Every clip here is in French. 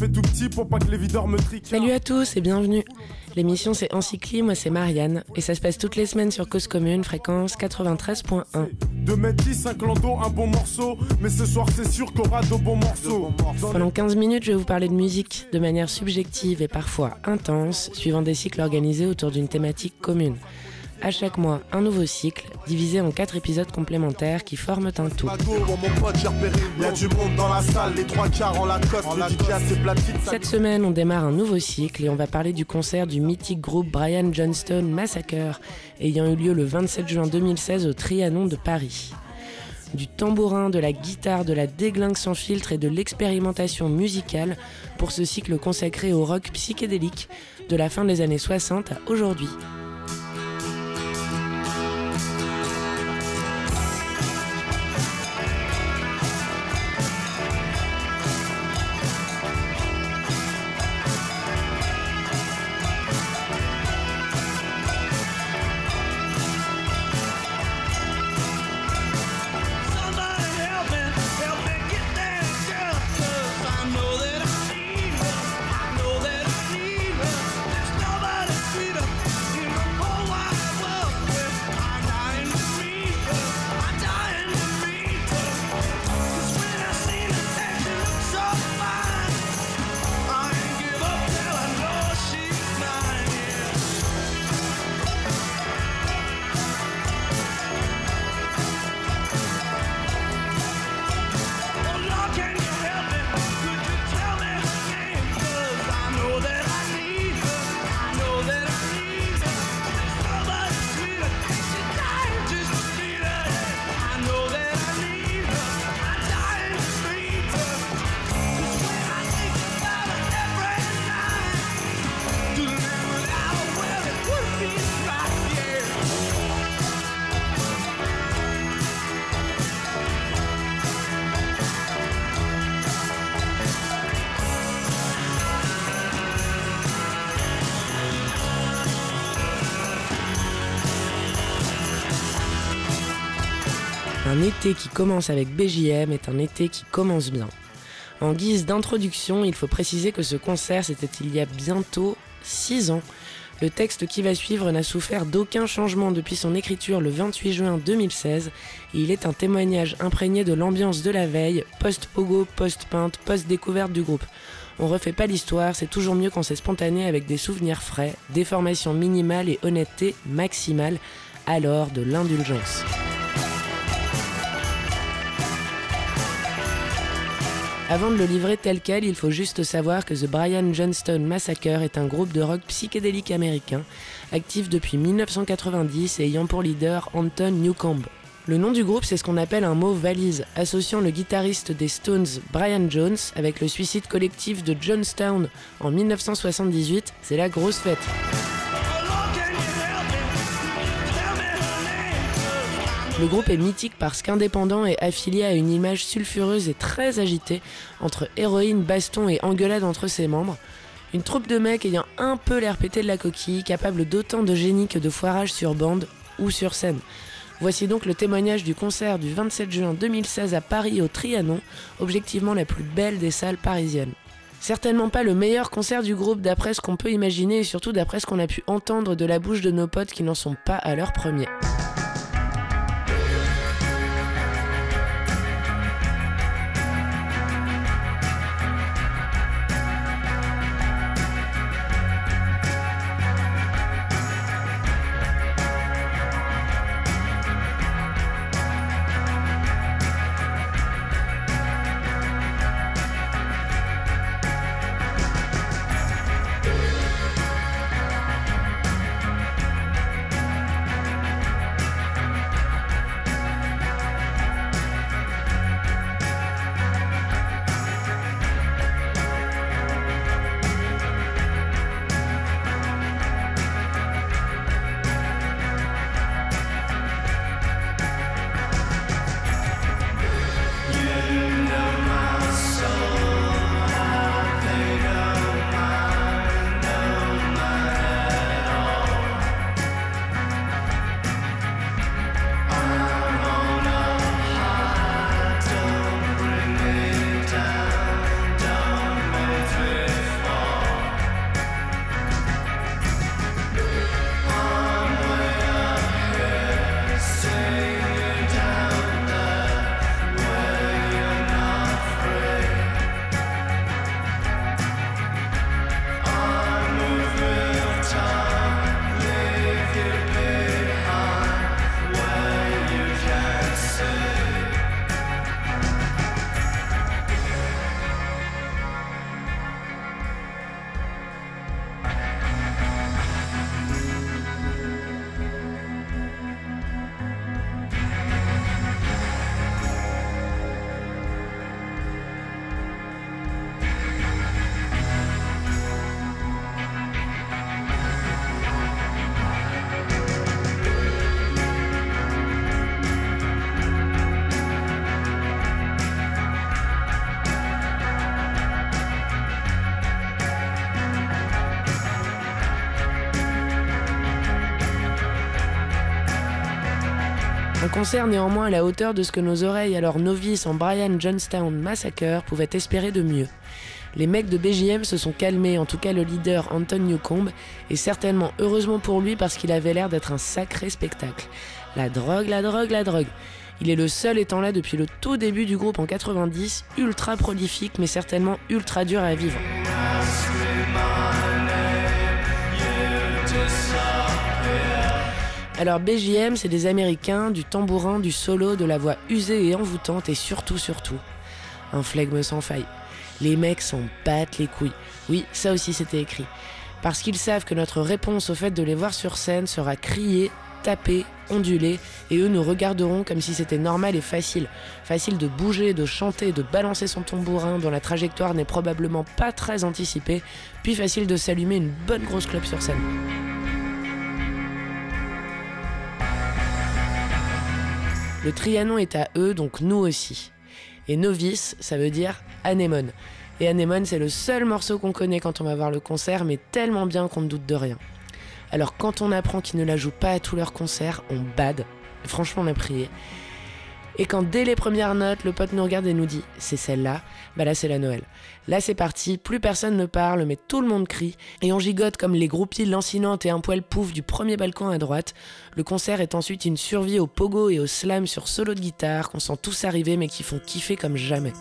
Fais tout petit pour pas que les videurs me triquent. Salut à tous et bienvenue. L'émission c'est Encycli, moi c'est Marianne et ça se passe toutes les semaines sur Cause Commune, fréquence 93.1. 2 mètres 10, 5 lando, un bon morceau. Mais ce soir c'est sûr qu'on aura de bons morceaux. Pendant 15 minutes, je vais vous parler de musique de manière subjective et parfois intense, suivant des cycles organisés autour d'une thématique commune. À chaque mois, un nouveau cycle, divisé en quatre épisodes complémentaires qui forment un tout. Cette semaine, on démarre un nouveau cycle et on va parler du concert du mythique groupe Brian Johnston Massacre, ayant eu lieu le 27 juin 2016 au Trianon de Paris. Du tambourin, de la guitare, de la déglingue sans filtre et de l'expérimentation musicale pour ce cycle consacré au rock psychédélique de la fin des années 60 à aujourd'hui. Été qui commence avec BJM est un été qui commence bien. En guise d'introduction, il faut préciser que ce concert c'était il y a bientôt 6 ans. Le texte qui va suivre n'a souffert d'aucun changement depuis son écriture le 28 juin 2016 et il est un témoignage imprégné de l'ambiance de la veille, post-pogo, post-peinte, post-découverte du groupe. On refait pas l'histoire, c'est toujours mieux quand c'est spontané avec des souvenirs frais, des formations minimales et honnêteté maximale, alors de l'indulgence. Avant de le livrer tel quel, il faut juste savoir que The Brian Johnston Massacre est un groupe de rock psychédélique américain, actif depuis 1990 et ayant pour leader Anton Newcomb. Le nom du groupe, c'est ce qu'on appelle un mot valise, associant le guitariste des Stones Brian Jones avec le suicide collectif de Johnstown en 1978. C'est la grosse fête. Le groupe est mythique parce qu'indépendant et affilié à une image sulfureuse et très agitée entre héroïne, baston et engueulade entre ses membres. Une troupe de mecs ayant un peu l'air pété de la coquille, capable d'autant de génie que de foirage sur bande ou sur scène. Voici donc le témoignage du concert du 27 juin 2016 à Paris au Trianon, objectivement la plus belle des salles parisiennes. Certainement pas le meilleur concert du groupe d'après ce qu'on peut imaginer et surtout d'après ce qu'on a pu entendre de la bouche de nos potes qui n'en sont pas à leur premier. Concert néanmoins à la hauteur de ce que nos oreilles, alors novices en Brian Johnstown Massacre, pouvaient espérer de mieux. Les mecs de BJM se sont calmés, en tout cas le leader Anton Newcomb, et certainement heureusement pour lui parce qu'il avait l'air d'être un sacré spectacle. La drogue, la drogue, la drogue. Il est le seul étant là depuis le tout début du groupe en 90, ultra prolifique mais certainement ultra dur à vivre. Alors BJM, c'est des Américains, du tambourin, du solo, de la voix usée et envoûtante et surtout, surtout, un flegme sans faille. Les mecs s'en battent les couilles. Oui, ça aussi c'était écrit. Parce qu'ils savent que notre réponse au fait de les voir sur scène sera crier, taper, onduler, et eux nous regarderont comme si c'était normal et facile. Facile de bouger, de chanter, de balancer son tambourin dont la trajectoire n'est probablement pas très anticipée, puis facile de s'allumer une bonne grosse clope sur scène. Le Trianon est à eux, donc nous aussi. Et novice, ça veut dire anémone. Et anémone, c'est le seul morceau qu'on connaît quand on va voir le concert, mais tellement bien qu'on ne doute de rien. Alors quand on apprend qu'ils ne la jouent pas à tous leurs concerts, on bade. Franchement, on a prié. Et quand dès les premières notes, le pote nous regarde et nous dit c'est celle-là, bah là c'est la Noël. Là c'est parti, plus personne ne parle, mais tout le monde crie, et on gigote comme les groupies lancinantes et un poil pouf du premier balcon à droite. Le concert est ensuite une survie au pogo et au slam sur solo de guitare qu'on sent tous arriver mais qui font kiffer comme jamais.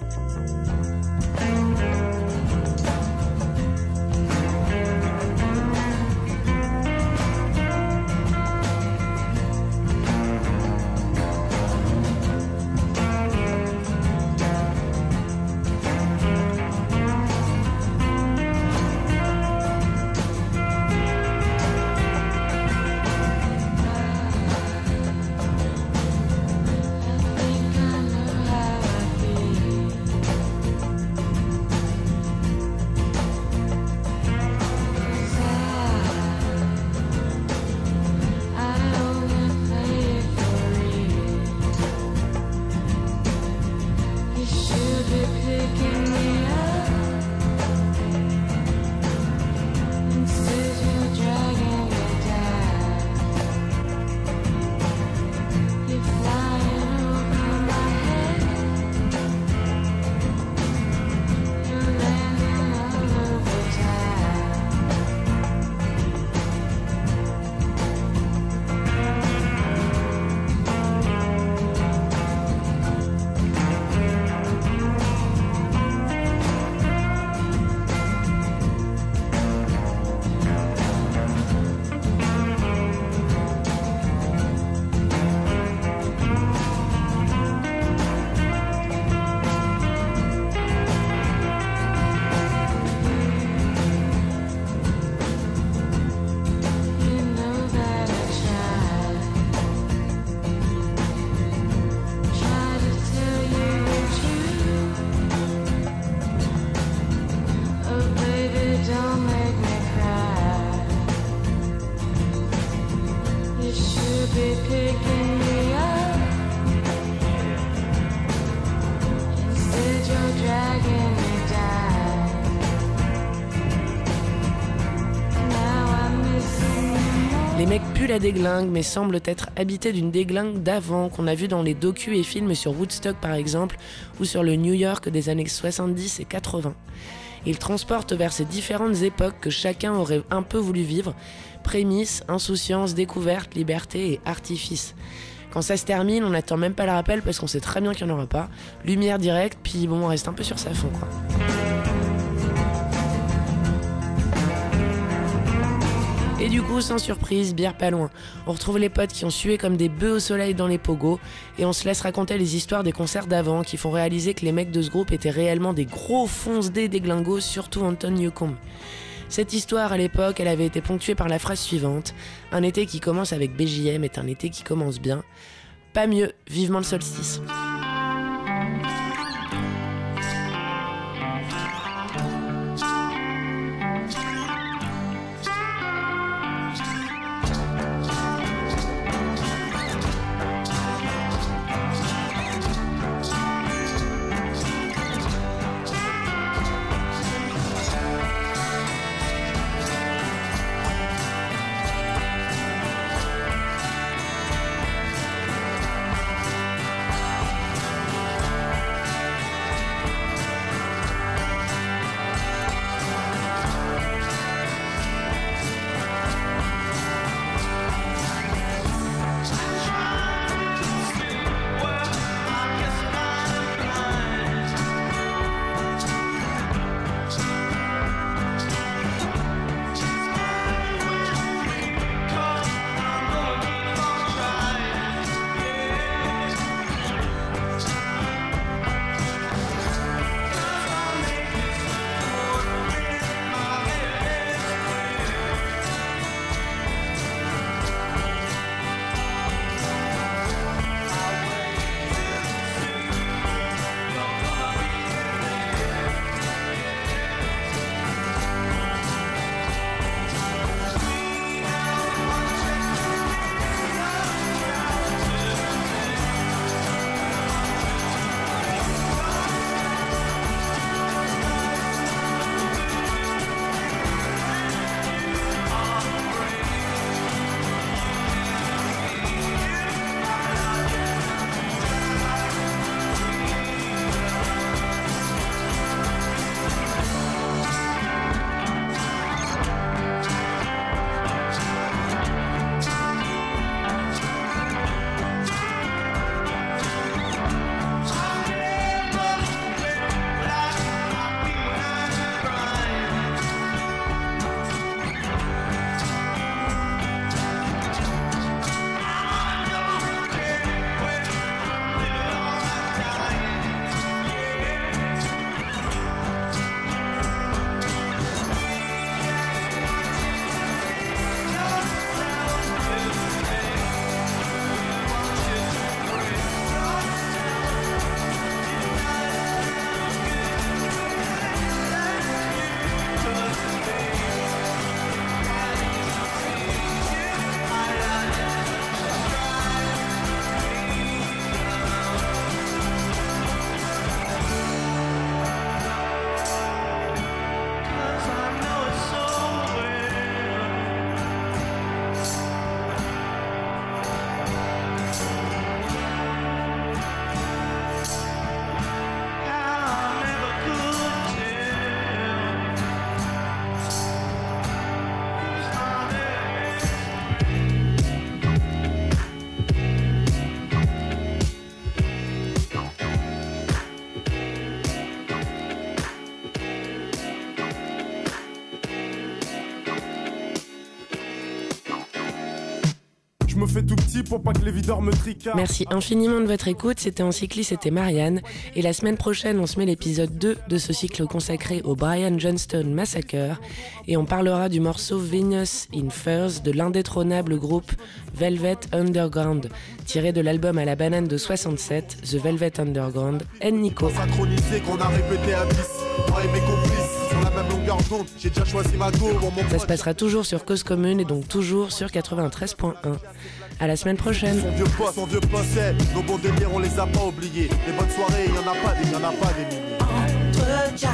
La déglingue, mais semble être habité d'une déglingue d'avant, qu'on a vu dans les docus et films sur Woodstock par exemple, ou sur le New York des années 70 et 80. Il transporte vers ces différentes époques que chacun aurait un peu voulu vivre, prémices, insouciance, découverte, liberté et artifice. Quand ça se termine, on n'attend même pas le rappel parce qu'on sait très bien qu'il n'y en aura pas. Lumière directe, puis bon, on reste un peu sur sa fond. Et du coup, sans surprise, bière pas loin. On retrouve les potes qui ont sué comme des bœufs au soleil dans les pogos et on se laisse raconter les histoires des concerts d'avant qui font réaliser que les mecs de ce groupe étaient réellement des gros fonce des déglingos, surtout Anton Newcomb. Cette histoire, à l'époque, elle avait été ponctuée par la phrase suivante Un été qui commence avec BJM est un été qui commence bien. Pas mieux, vivement le solstice. Fais tout petit pour pas que les videurs me tricardent. Merci infiniment de votre écoute. C'était en cycliste, c'était Marianne. Et la semaine prochaine, on se met l'épisode 2 de ce cycle consacré au Brian Johnston Massacre. Et on parlera du morceau Venus in Furs de l'indétrônable groupe Velvet Underground, tiré de l'album à la banane de 67, The Velvet Underground, N. Nico. Synchronisé qu'on a répété à 10. D'onde, j'ai déjà choisi ma go. Ça se passera toujours sur Cause Commune et donc toujours sur 93.1. À la semaine prochaine. Son vieux poste, son vieux poste, nos bons délires, on les a pas oubliés. Les bonnes soirées, y en a pas des, y en a pas des milliers.